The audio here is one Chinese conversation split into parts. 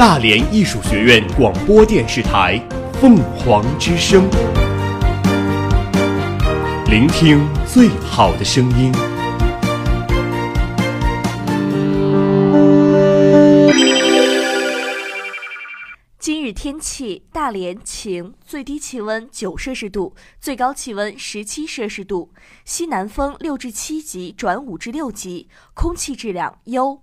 大连艺术学院广播电视台《凤凰之声》，聆听最好的声音。今日天气：大连晴，最低气温九摄氏度，最高气温十七摄氏度，西南风六至七级转五至六级，空气质量优。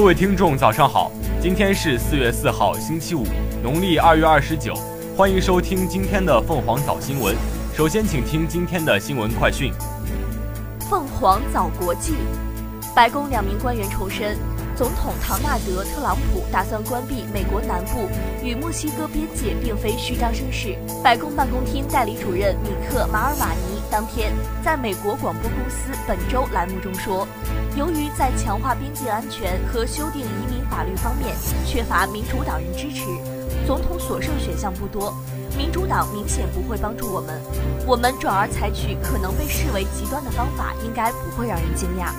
各位听众，早上好！今天是四月四号，星期五，农历二月二十九。欢迎收听今天的凤凰早新闻。首先，请听今天的新闻快讯。凤凰早国际，白宫两名官员重申，总统唐纳德·特朗普打算关闭美国南部与墨西哥边界，并非虚张声势。白宫办公厅代理主任米克·马尔瓦尼当天在美国广播公司本周栏目中说，由于在强化边境安全和修订移民法律方面缺乏民主党人支持，总统所剩选项不多。民主党明显不会帮助我们，我们转而采取可能被视为极端的方法，应该不会让人惊讶。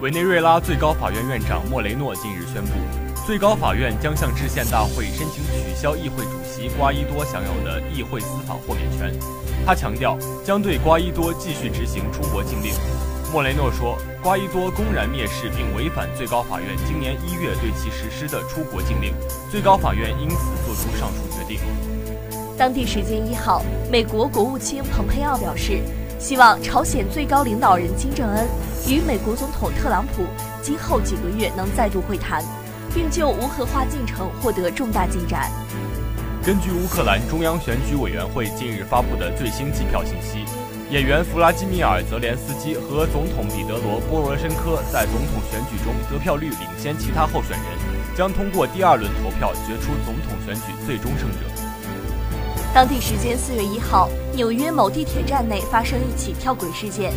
委内瑞拉最高法院院长莫雷诺近日宣布，最高法院将向制宪大会申请取消议会主席瓜伊多享有的议会司法豁免权。他强调，将对瓜伊多继续执行出国禁令。莫雷诺说，瓜伊多公然蔑视并违反最高法院今年一月对其实施的出国禁令，最高法院因此作出上述决定。当地时间一号，美国国务卿蓬佩奥表示，希望朝鲜最高领导人金正恩与美国总统特朗普今后几个月能再度会谈，并就无核化进程获得重大进展。根据乌克兰中央选举委员会近日发布的最新计票信息，演员弗拉基米尔·泽连斯基和总统彼得罗·波罗申科在总统选举中得票率领先其他候选人，将通过第二轮投票决出总统选举最终胜者。当地时间四月一号，纽约某地铁站内发生一起跳轨事件，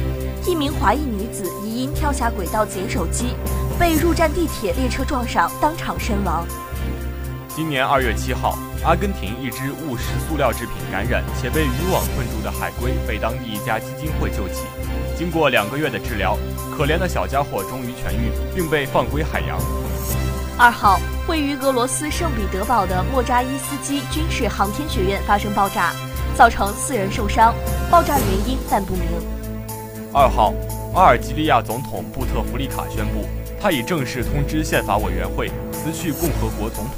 一名华裔女子疑因跳下轨道捡手机，被入站地铁列车撞上，当场身亡。今年二月七号，阿根廷一只误食塑料制品感染且被渔网困住的海龟被当地一家基金会救起，经过两个月的治疗，可怜的小家伙终于痊愈，并被放归海洋。二号，位于俄罗斯圣彼得堡的莫扎伊斯基军事航天学院发生爆炸，造成四人受伤，爆炸原因暂不明。二号，阿尔及利亚总统布特弗利卡宣布，他已正式通知宪法委员会辞去共和国总统。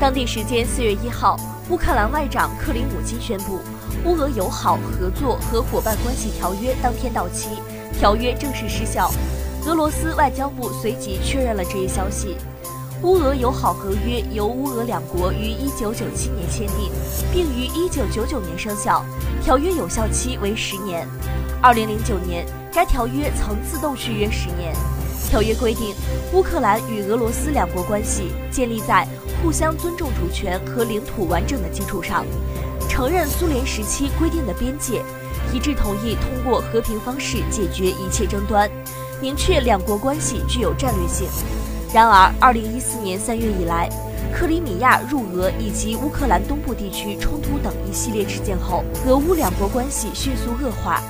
当地时间四月一号，乌克兰外长克里姆金宣布，乌俄友好合作和伙伴关系条约当天到期，条约正式失效。俄罗斯外交部随即确认了这一消息。乌俄友好合约由乌俄两国于1997年签订，并于1999年生效，条约有效期为十年。2009年，该条约曾自动续约十年。条约规定，乌克兰与俄罗斯两国关系建立在互相尊重主权和领土完整的基础上，承认苏联时期规定的边界，一致同意通过和平方式解决一切争端。明确两国关系具有战略性。然而，二零一四年三月以来，克里米亚入俄以及乌克兰东部地区冲突等一系列事件后，俄乌两国关系迅速恶化。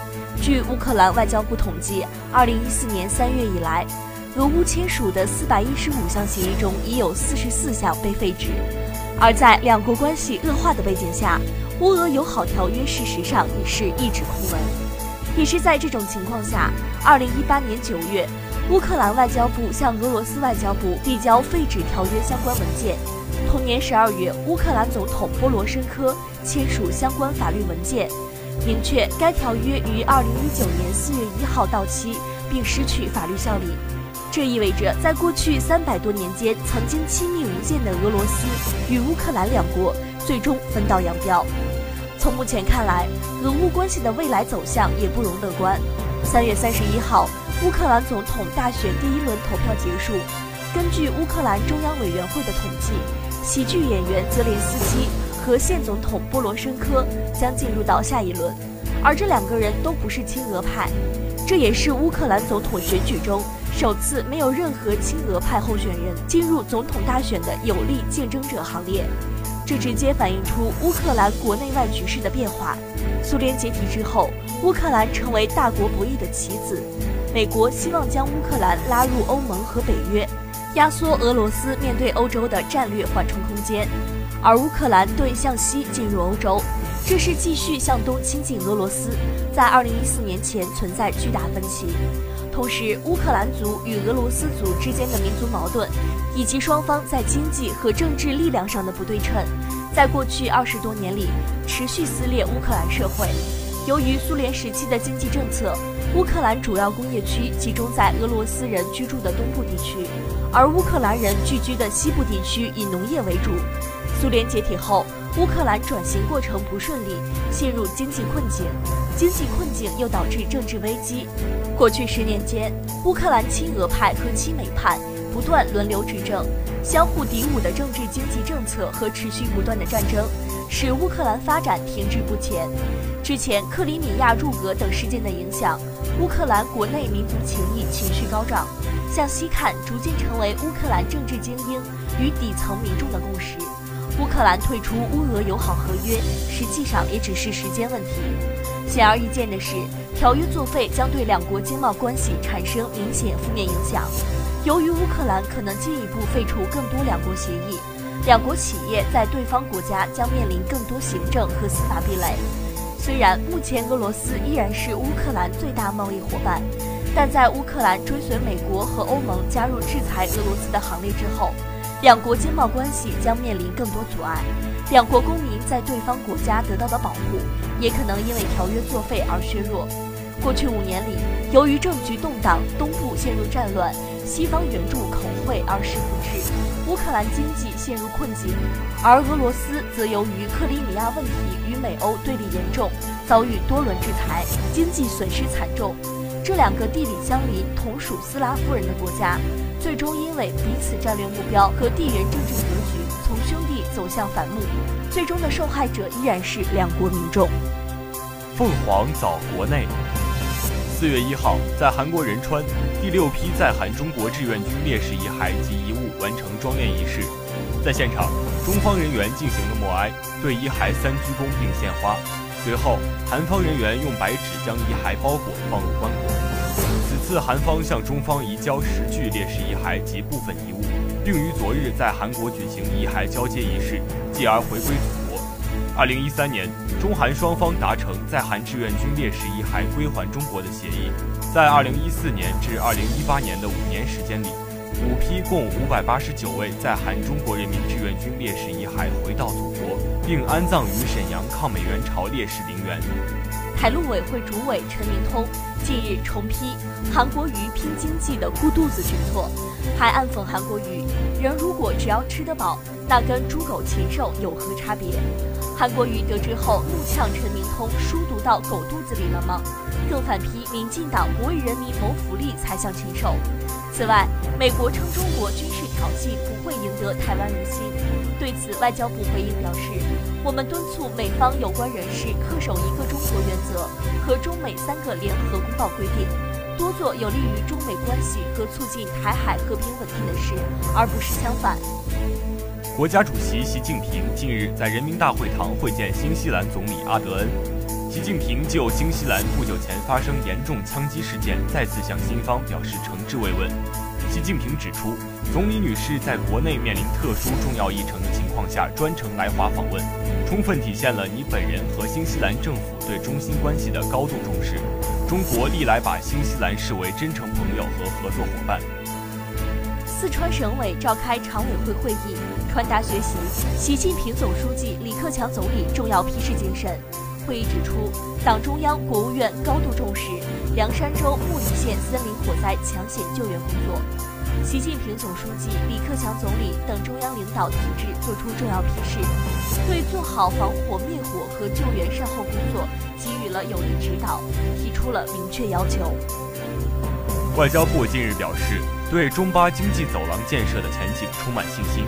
据乌克兰外交部统计，二零一四年三月以来，俄乌签署的四百一十五项协议中，已有四十四项被废止。而在两国关系恶化的背景下，乌俄友好条约事实上已是一纸空文。也是在这种情况下，二零一八年九月，乌克兰外交部向俄罗斯外交部递交废止条约相关文件。同年十二月，乌克兰总统波罗申科签署相关法律文件，明确该条约于二零一九年四月一号到期，并失去法律效力。这意味着，在过去三百多年间曾经亲密无间的俄罗斯与乌克兰两国，最终分道扬镳。从目前看来，俄乌关系的未来走向也不容乐观。三月三十一号，乌克兰总统大选第一轮投票结束。根据乌克兰中央委员会的统计，喜剧演员泽连斯基和现总统波罗申科将进入到下一轮，而这两个人都不是亲俄派，这也是乌克兰总统选举中首次没有任何亲俄派候选人进入总统大选的有力竞争者行列。这直接反映出乌克兰国内外局势的变化。苏联解体之后，乌克兰成为大国博弈的棋子，美国希望将乌克兰拉入欧盟和北约。压缩俄罗斯面对欧洲的战略缓冲空间，而乌克兰对向西进入欧洲，这是继续向东亲近俄罗斯。在二零一四年前存在巨大分歧，同时乌克兰族与俄罗斯族之间的民族矛盾，以及双方在经济和政治力量上的不对称，在过去二十多年里持续撕裂乌克兰社会。由于苏联时期的经济政策，乌克兰主要工业区集中在俄罗斯人居住的东部地区。而乌克兰人聚居的西部地区以农业为主。苏联解体后，乌克兰转型过程不顺利，陷入经济困境。经济困境又导致政治危机。过去十年间，乌克兰亲俄派和亲美派不断轮流执政，相互敌伍的政治经济政策和持续不断的战争，使乌克兰发展停滞不前。之前克里米亚入俄等事件的影响，乌克兰国内民族情谊情绪高涨。向西看，逐渐成为乌克兰政治精英与底层民众的共识。乌克兰退出乌俄友好合约，实际上也只是时间问题。显而易见的是，条约作废将对两国经贸关系产生明显负面影响。由于乌克兰可能进一步废除更多两国协议，两国企业在对方国家将面临更多行政和司法壁垒。虽然目前俄罗斯依然是乌克兰最大贸易伙伴。但在乌克兰追随美国和欧盟加入制裁俄罗斯的行列之后，两国经贸关系将面临更多阻碍，两国公民在对方国家得到的保护也可能因为条约作废而削弱。过去五年里，由于政局动荡，东部陷入战乱，西方援助口惠而实不至，乌克兰经济陷入困境，而俄罗斯则由于克里米亚问题与美欧对立严重，遭遇多轮制裁，经济损失惨重。这两个地理相邻、同属斯拉夫人的国家，最终因为彼此战略目标和地缘政治格局，从兄弟走向反目，最终的受害者依然是两国民众。凤凰早国内，四月一号，在韩国仁川，第六批在韩中国志愿军烈士遗骸及遗物完成装殓仪式，在现场，中方人员进行了默哀，对遗骸三鞠躬并献花。随后，韩方人员用白纸将遗骸包裹放入棺椁。此次韩方向中方移交十具烈士遗骸及部分遗物，并于昨日在韩国举行遗骸交接仪式，继而回归祖国。二零一三年，中韩双方达成在韩志愿军烈士遗骸归还中国的协议。在二零一四年至二零一八年的五年时间里，五批共五百八十九位在韩中国人民志愿军烈士遗骸回到祖国。并安葬于沈阳抗美援朝烈士陵园。台陆委会主委陈明通近日重批韩国瑜拼经济的顾肚子举措，还暗讽韩国瑜：人如果只要吃得饱，那跟猪狗禽兽有何差别？韩国瑜得知后怒呛陈明通书读到狗肚子里了吗？更反批民进党不为人民谋福利才像禽兽。此外，美国称中国军事挑衅不会赢得台湾人心。对此，外交部回应表示：“我们敦促美方有关人士恪守一个中国原则和中美三个联合公报规定，多做有利于中美关系和促进台海和平稳定的事，而不是相反。”国家主席习近平近日在人民大会堂会见新西兰总理阿德恩。习近平就新西兰不久前发生严重枪击事件，再次向新方表示诚挚慰问。习近平指出。总理女士在国内面临特殊重要议程的情况下专程来华访问，充分体现了你本人和新西兰政府对中新关系的高度重视。中国历来把新西兰视为真诚朋友和合作伙伴。四川省委召开常委会会议，传达学习习近平总书记、李克强总理重要批示精神。会议指出，党中央、国务院高度重视凉山州木里县森林火灾抢险救援工作。习近平总书记、李克强总理等中央领导同志作出重要批示，对做好防火灭火和救援善后工作给予了有力指导，提出了明确要求。外交部近日表示，对中巴经济走廊建设的前景充满信心。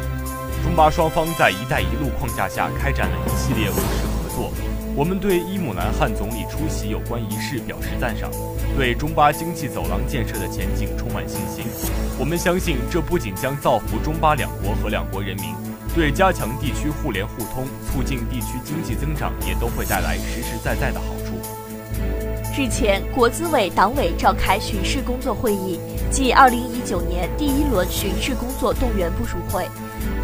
中巴双方在“一带一路”框架下开展了一系列务实合作。我们对伊姆兰汗总理出席有关仪式表示赞赏，对中巴经济走廊建设的前景充满信心。我们相信，这不仅将造福中巴两国和两国人民，对加强地区互联互通、促进地区经济增长也都会带来实实在在的好处。日前，国资委党委召开巡视工作会议暨二零一九年第一轮巡视工作动员部署会。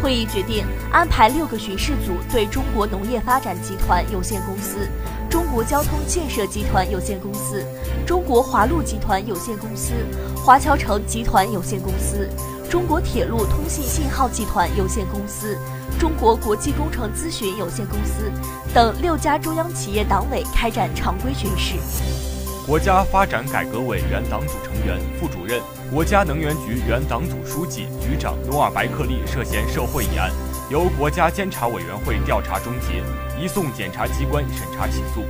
会议决定安排六个巡视组对中国农业发展集团有限公司、中国交通建设集团有限公司、中国华路集团有限公司、华侨城集团有限公司、中国铁路通信信号集团有限公司、中国国际工程咨询有限公司等六家中央企业党委开展常规巡视。国家发展改革委原党组成员、副主任。国家能源局原党组书记、局长努尔白克力涉嫌受贿一案，由国家监察委员会调查终结，移送检察机关审查起诉。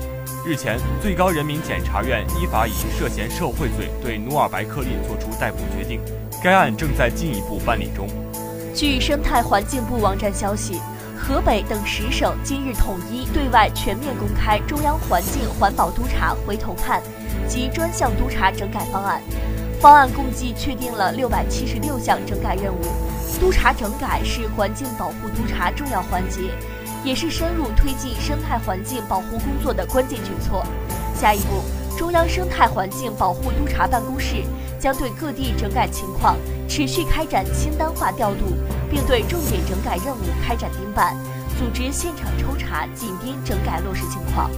日前，最高人民检察院依法以涉嫌受贿罪对努尔白克力作出逮捕决定，该案正在进一步办理中。据生态环境部网站消息，河北等十省今日统一对外全面公开中央环境环保督察回头看及专项督查整改方案。方案共计确定了六百七十六项整改任务，督查整改是环境保护督查重要环节，也是深入推进生态环境保护工作的关键举措。下一步，中央生态环境保护督查办公室将对各地整改情况持续开展清单化调度，并对重点整改任务开展盯办，组织现场抽查，紧盯整改落实情况。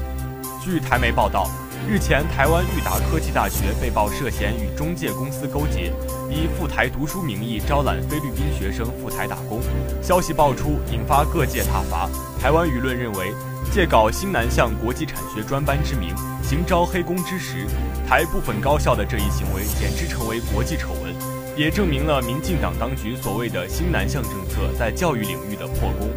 据台媒报道。日前，台湾裕达科技大学被曝涉嫌与中介公司勾结，以赴台读书名义招揽菲律宾学生赴台打工。消息爆出，引发各界挞伐。台湾舆论认为，借搞新南向国际产学专班之名，行招黑工之实，台部分高校的这一行为简直成为国际丑闻，也证明了民进党当局所谓的新南向政策在教育领域的破功。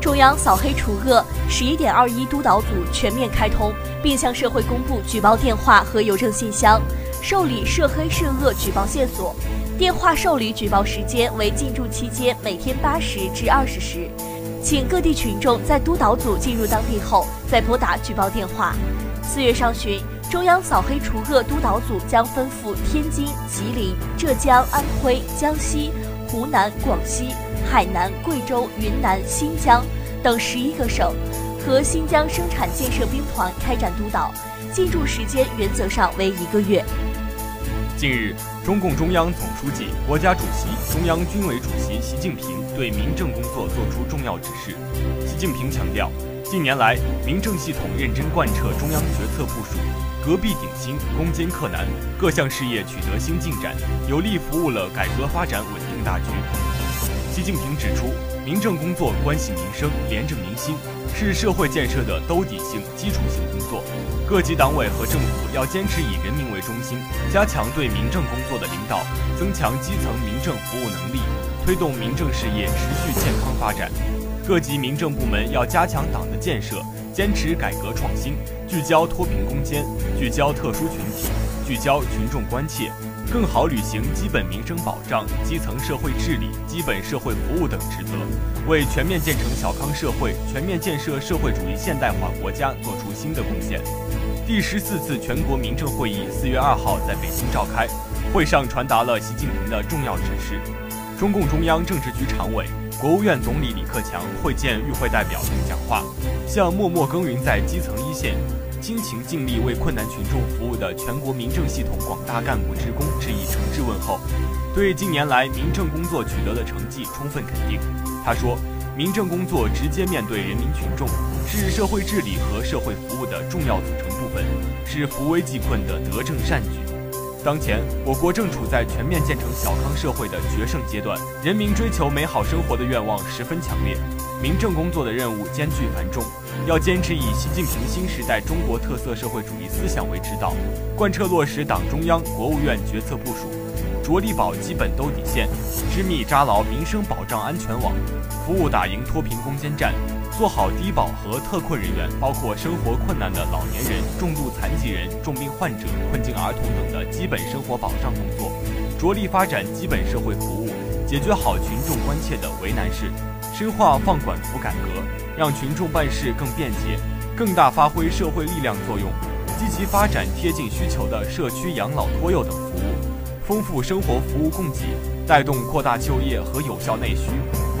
中央扫黑除恶十一点二一督导组全面开通，并向社会公布举报电话和邮政信箱，受理涉黑涉恶举报线索。电话受理举报时间为进驻期间每天八时至二十时，请各地群众在督导组进入当地后再拨打举报电话。四月上旬，中央扫黑除恶督导组将分赴天津、吉林、浙江、安徽、江西、湖南、广西。海南、贵州、云南、新疆等十一个省和新疆生产建设兵团开展督导，进驻时间原则上为一个月。近日，中共中央总书记、国家主席、中央军委主席习近平对民政工作作出重要指示。习近平强调，近年来，民政系统认真贯彻中央决策部署，革弊顶新，攻坚克难，各项事业取得新进展，有力服务了改革发展稳定大局。习近平指出，民政工作关系民生、廉政民心，是社会建设的兜底性、基础性工作。各级党委和政府要坚持以人民为中心，加强对民政工作的领导，增强基层民政服务能力，推动民政事业持续健康发展。各级民政部门要加强党的建设，坚持改革创新，聚焦脱贫攻坚，聚焦特殊群体，聚焦群众关切。更好履行基本民生保障、基层社会治理、基本社会服务等职责，为全面建成小康社会、全面建设社会主义现代化国家作出新的贡献。第十四次全国民政会议四月二号在北京召开，会上传达了习近平的重要指示。中共中央政治局常委、国务院总理李克强会见与会代表并讲话，向默默耕耘在基层一线。辛勤尽力为困难群众服务的全国民政系统广大干部职工致以诚挚问候，对近年来民政工作取得的成绩充分肯定。他说：“民政工作直接面对人民群众，是社会治理和社会服务的重要组成部分，是扶危济困的德政善举。当前，我国正处在全面建成小康社会的决胜阶段，人民追求美好生活的愿望十分强烈，民政工作的任务艰巨繁重。”要坚持以习近平新时代中国特色社会主义思想为指导，贯彻落实党中央、国务院决策部署，着力保基本兜底线，织密扎牢民生保障安全网，服务打赢脱贫攻坚战，做好低保和特困人员，包括生活困难的老年人、重度残疾人、重病患者、困境儿童等的基本生活保障工作，着力发展基本社会服务，解决好群众关切的为难事，深化放管服改革，让群众办事更便捷，更大发挥社会力量作用，积极发展贴近需求的社区养老托幼等服务。丰富生活服务供给，带动扩大就业和有效内需。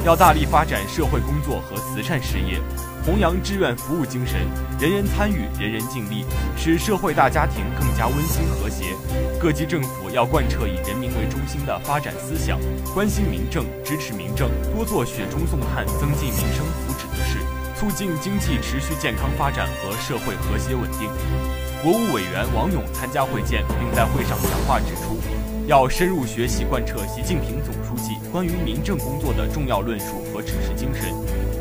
要大力发展社会工作和慈善事业，弘扬志愿服务精神，人人参与，人人尽力，使社会大家庭更加温馨和谐。各级政府要贯彻以人民为中心的发展思想，关心民政，支持民政，多做雪中送炭、增进民生福祉的事，促进经济持续健康发展和社会和谐稳定。国务委员王勇参加会见，并在会上讲话指出。要深入学习贯彻习近平总书记关于民政工作的重要论述和指示精神，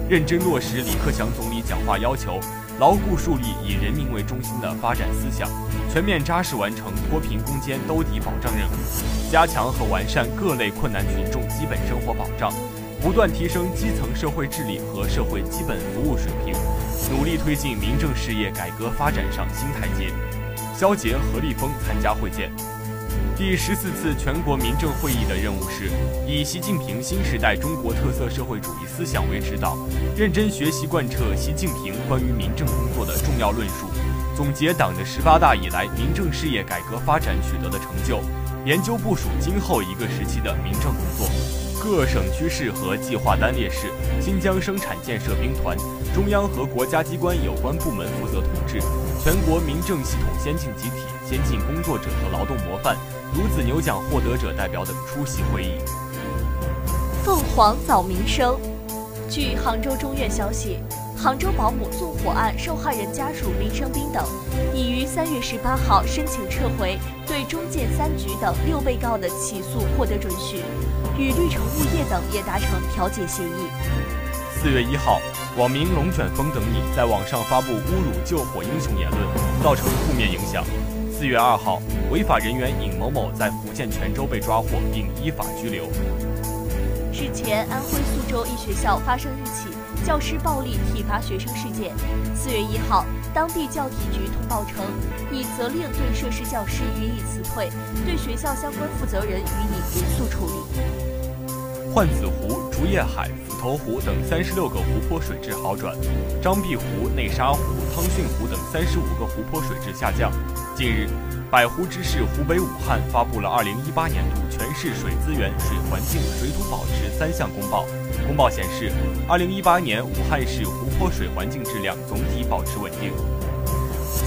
认真落实李克强总理讲话要求，牢固树立以人民为中心的发展思想，全面扎实完成脱贫攻坚兜底保障任务，加强和完善各类困难群众基本生活保障，不断提升基层社会治理和社会基本服务水平，努力推进民政事业改革发展上新台阶。肖捷、何立峰参加会见。第十四次全国民政会议的任务是，以习近平新时代中国特色社会主义思想为指导，认真学习贯彻习近平关于民政工作的重要论述，总结党的十八大以来民政事业改革发展取得的成就，研究部署今后一个时期的民政工作。各省区市和计划单列市、新疆生产建设兵团、中央和国家机关有关部门负责同志、全国民政系统先进集体、先进工作者和劳动模范。孺子牛奖获得者代表等出席会议。凤凰早民生，据杭州中院消息，杭州保姆纵火案受害人家属林生斌等已于三月十八号申请撤回对中建三局等六被告的起诉获得准许，与绿城物业等也达成调解协议。四月一号，网民龙卷风等你在网上发布侮辱救火英雄言论，造成负面影响。四月二号，违法人员尹某某在福建泉州被抓获并依法拘留。日前，安徽宿州一学校发生一起教师暴力体罚学生事件。四月一号，当地教体局通报称，已责令对涉事教师予以辞退，对学校相关负责人予以严肃处理。换子湖、竹叶海。斧头湖等三十六个湖泊水质好转，张碧湖、内沙湖、汤逊湖等三十五个湖泊水质下降。近日，百湖之市湖北武汉发布了二零一八年度全市水资源、水环境、水土保持三项公报。公报显示，二零一八年武汉市湖泊水环境质量总体保持稳定。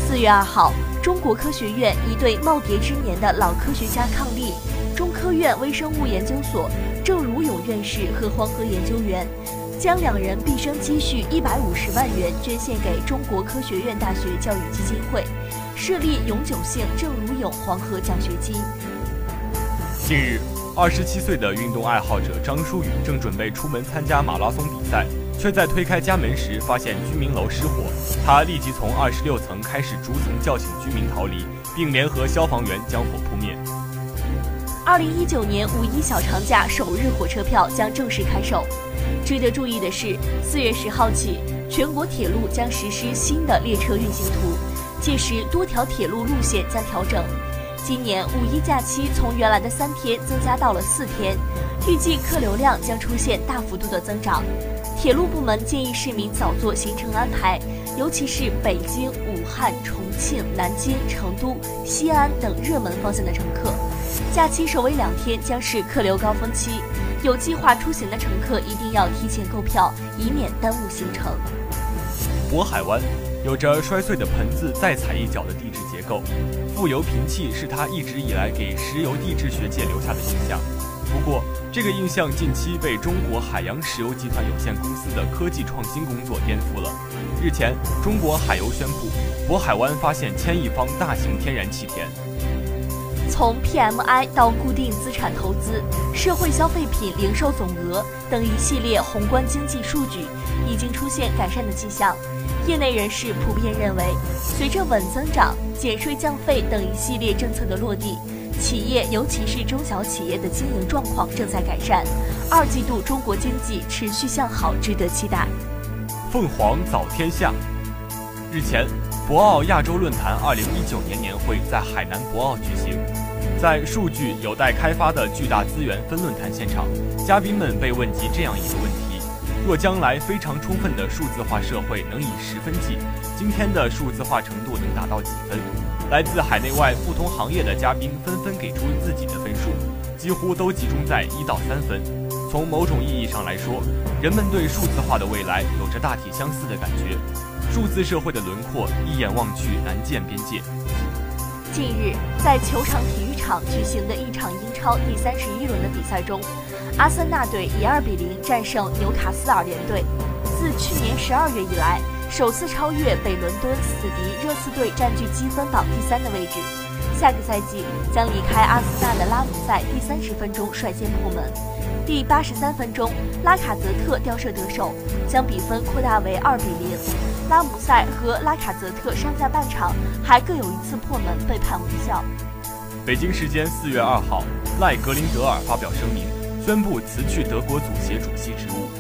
四月二号，中国科学院一对耄耋之年的老科学家伉俪，中科院微生物研究所。郑如勇院士和黄河研究员将两人毕生积蓄一百五十万元捐献给中国科学院大学教育基金会，设立永久性郑如勇黄河奖学金。近日，二十七岁的运动爱好者张淑宇正准备出门参加马拉松比赛，却在推开家门时发现居民楼失火。他立即从二十六层开始逐层叫醒居民逃离，并联合消防员将火扑灭。二零一九年五一小长假首日火车票将正式开售。值得注意的是，四月十号起，全国铁路将实施新的列车运行图，届时多条铁路路线将调整。今年五一假期从原来的三天增加到了四天，预计客流量将出现大幅度的增长。铁路部门建议市民早做行程安排，尤其是北京、武汉、重庆、南京、成都、西安等热门方向的乘客。假期首尾两天将是客流高峰期，有计划出行的乘客一定要提前购票，以免耽误行程。渤海湾有着摔碎的盆子再踩一脚的地质结构，富油贫气是它一直以来给石油地质学界留下的印象。不过，这个印象近期被中国海洋石油集团有限公司的科技创新工作颠覆了。日前，中国海油宣布，渤海湾发现千亿方大型天然气田。从 PMI 到固定资产投资、社会消费品零售总额等一系列宏观经济数据已经出现改善的迹象。业内人士普遍认为，随着稳增长、减税降费等一系列政策的落地，企业尤其是中小企业的经营状况正在改善，二季度中国经济持续向好，值得期待。凤凰早天下。日前，博鳌亚洲论坛2019年年会在海南博鳌举行，在数据有待开发的巨大资源分论坛现场，嘉宾们被问及这样一个问题：若将来非常充分的数字化社会能以十分计，今天的数字化程度能达到几分？来自海内外不同行业的嘉宾纷纷给出自己的分数，几乎都集中在一到三分。从某种意义上来说，人们对数字化的未来有着大体相似的感觉。数字社会的轮廓一眼望去难见边界。近日，在球场体育场举行的一场英超第三十一轮的比赛中，阿森纳队以二比零战胜纽卡斯尔联队，自去年十二月以来首次超越北伦敦死敌热刺队，占据积分榜第三的位置。下个赛季将离开阿森纳的拉姆塞第三十分钟率先破门。第八十三分钟，拉卡泽特吊射得手，将比分扩大为二比零。拉姆塞和拉卡泽特上下半场还各有一次破门被判无效。北京时间四月二号，赖格林德尔发表声明，宣布辞去德国足协主席职务。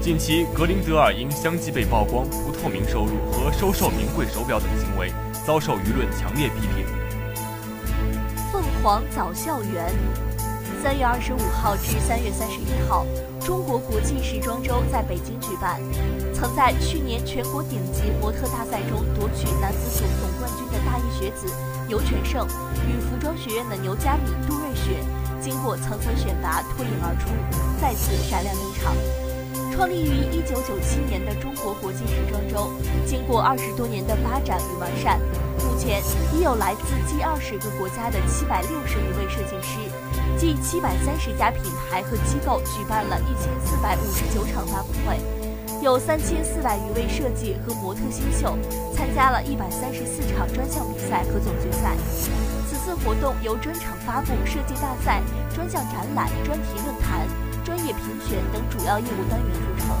近期，格林德尔因相继被曝光不透明收入和收受名贵手表等行为，遭受舆论强烈批评。凤凰早校园。三月二十五号至三月三十一号，中国国际时装周在北京举办。曾在去年全国顶级模特大赛中夺取男子组总冠军的大一学子牛全胜，与服装学院的牛佳敏、杜瑞雪，经过层层选拔脱颖而出，再次闪亮登场。创立于一九九七年的中国国际时装周，经过二十多年的发展与完善，目前已有来自近二十个国家的七百六十余位设计师。近七百三十家品牌和机构举办了一千四百五十九场发布会，有三千四百余位设计和模特新秀参加了一百三十四场专项比赛和总决赛。此次活动由专场发布、设计大赛、专项展览、专题论坛、专业评选等主要业务单元组成，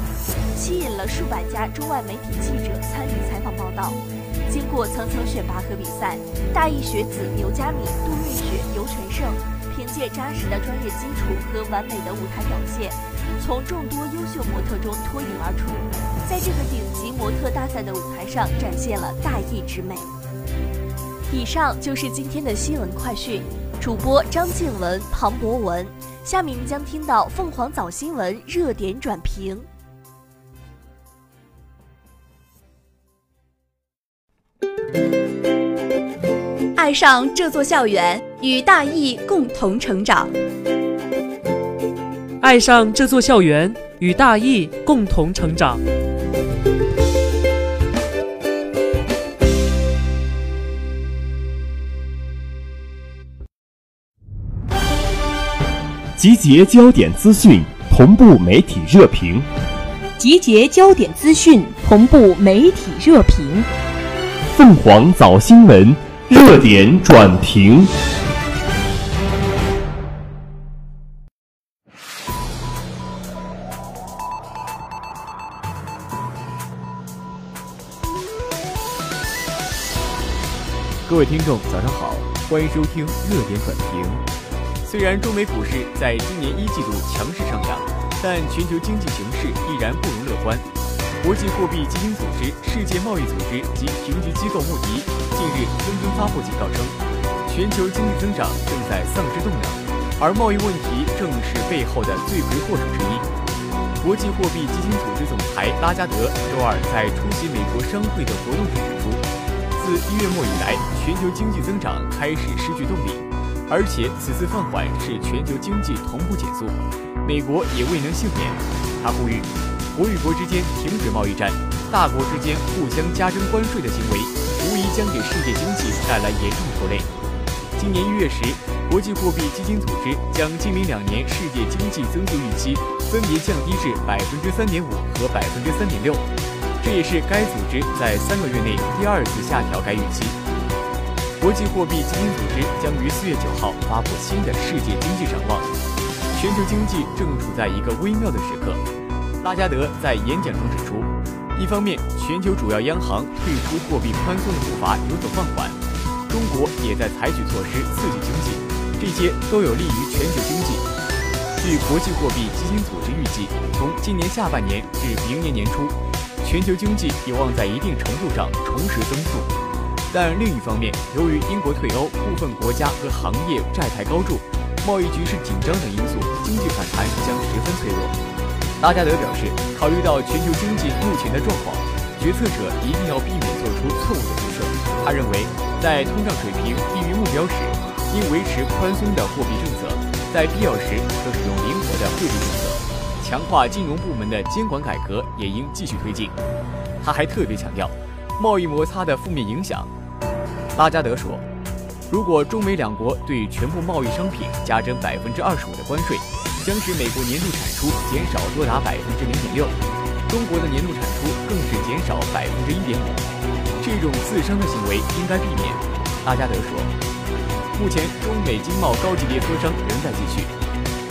吸引了数百家中外媒体记者参与采访报道。经过层层选拔和比赛，大一学子牛佳敏、杜瑞雪、尤全胜。借扎实的专业基础和完美的舞台表现，从众多优秀模特中脱颖而出，在这个顶级模特大赛的舞台上展现了大艺之美。以上就是今天的新闻快讯，主播张静文、庞博文。下面将听到凤凰早新闻热点转评。爱上这座校园，与大艺共同成长。爱上这座校园，与大艺共同成长。集结焦点资讯，同步媒体热评。集结焦点资讯，同步媒体热评。凤凰早新闻。热点转评。各位听众，早上好，欢迎收听热点短评。虽然中美股市在今年一季度强势上扬，但全球经济形势依然不容乐观。国际货币基金组织、世界贸易组织及评级机构穆迪近日纷纷发布警告称，全球经济增长正在丧失动能，而贸易问题正是背后的罪魁祸首之一。国际货币基金组织总裁拉加德周二在出席美国商会的活动时指出，自一月末以来，全球经济增长开始失去动力，而且此次放缓是全球经济同步减速，美国也未能幸免。他呼吁。国与国之间停止贸易战，大国之间互相加征关税的行为，无疑将给世界经济带来严重拖累。今年一月时，国际货币基金组织将今明两年世界经济增速预期分别降低至百分之三点五和百分之三点六，这也是该组织在三个月内第二次下调该预期。国际货币基金组织将于四月九号发布新的世界经济展望，全球经济正处在一个微妙的时刻。拉加德在演讲中指出，一方面，全球主要央行退出货币宽松的步伐有所放缓，中国也在采取措施刺激经济；这些都有利于全球经济。据国际货币基金组织预计，从今年下半年至明年年初，全球经济有望在一定程度上重拾增速。但另一方面，由于英国退欧、部分国家和行业债台高筑、贸易局势紧张等因素，经济反弹将十分脆弱。拉加德表示，考虑到全球经济目前的状况。决策者一定要避免做出错误的决策。他认为，在通胀水平低于目标时，应维持宽松的货币政策；在必要时，可使用灵活的汇率政策。强化金融部门的监管改革也应继续推进。他还特别强调，贸易摩擦的负面影响。拉加德说，如果中美两国对全部贸易商品加征百分之二十五的关税，将使美国年度产出减少多达百分之零点六。中国的年度产出更是减少百分之一点五，这种自伤的行为应该避免。拉加德说，目前中美经贸高级别磋商仍在继续。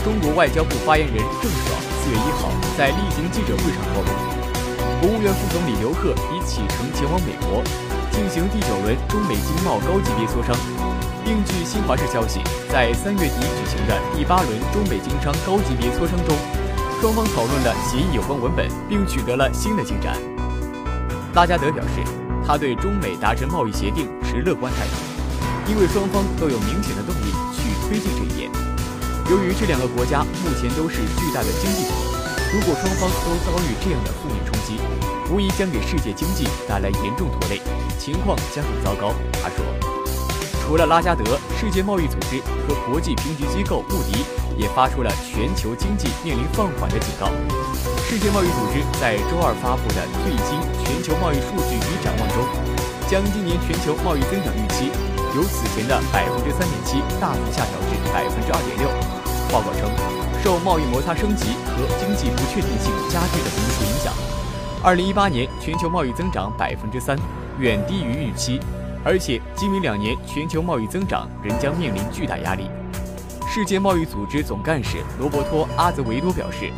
中国外交部发言人郑爽四月一号在例行记者会上透露，国务院副总理刘鹤已启程前往美国，进行第九轮中美经贸高级别磋商，并据新华社消息，在三月底举行的第八轮中美经商高级别磋商中。双方讨论了协议有关文本，并取得了新的进展。拉加德表示，他对中美达成贸易协定持乐观态度，因为双方都有明显的动力去推进。由于这两个国家目前都是巨大的经济体，如果双方都遭遇这样的负面冲击，无疑将给世界经济带来严重拖累，情况将很糟糕。他说。除了拉加德，世界贸易组织和国际评级机构穆迪也发出了全球经济面临放缓的警告。世界贸易组织在周二发布的最新全球贸易数据与展望中，将今年全球贸易增长预期由此前的百分之三点七大幅下调至百分之二点六。报告称，受贸易摩擦升级和经济不确定性加剧的因素影响，二零一八年全球贸易增长百分之三，远低于预期。而且，今明两年全球贸易增长仍将面临巨大压力。世界贸易组织总干事罗伯托·阿泽维多表示：“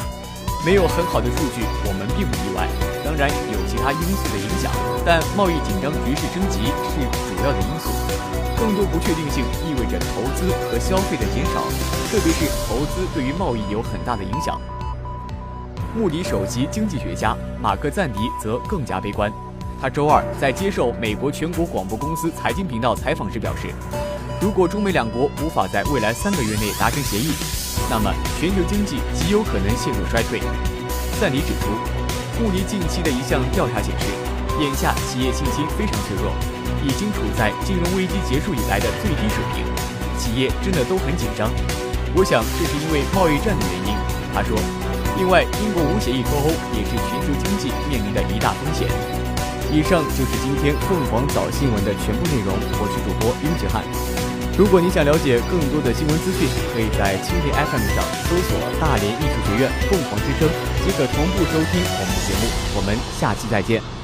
没有很好的数据，我们并不意外。当然有其他因素的影响，但贸易紧张局势升级是主要的因素。更多不确定性意味着投资和消费的减少，特别是投资对于贸易有很大的影响。”穆迪首席经济学家马克赞迪则更加悲观。他周二在接受美国全国广播公司财经频道采访时表示，如果中美两国无法在未来三个月内达成协议，那么全球经济极有可能陷入衰退。赞迪指出，穆迪近期的一项调查显示，眼下企业信心非常脆弱，已经处在金融危机结束以来的最低水平，企业真的都很紧张。我想这是因为贸易战的原因。他说，另外，英国无协议脱欧也是全球经济面临的一大风险。以上就是今天凤凰早新闻的全部内容，我是主播殷子翰。如果你想了解更多的新闻资讯，可以在蜻蜓 FM 上搜索“大连艺术学院凤凰之声”，即可同步收听我们的节目。我们下期再见。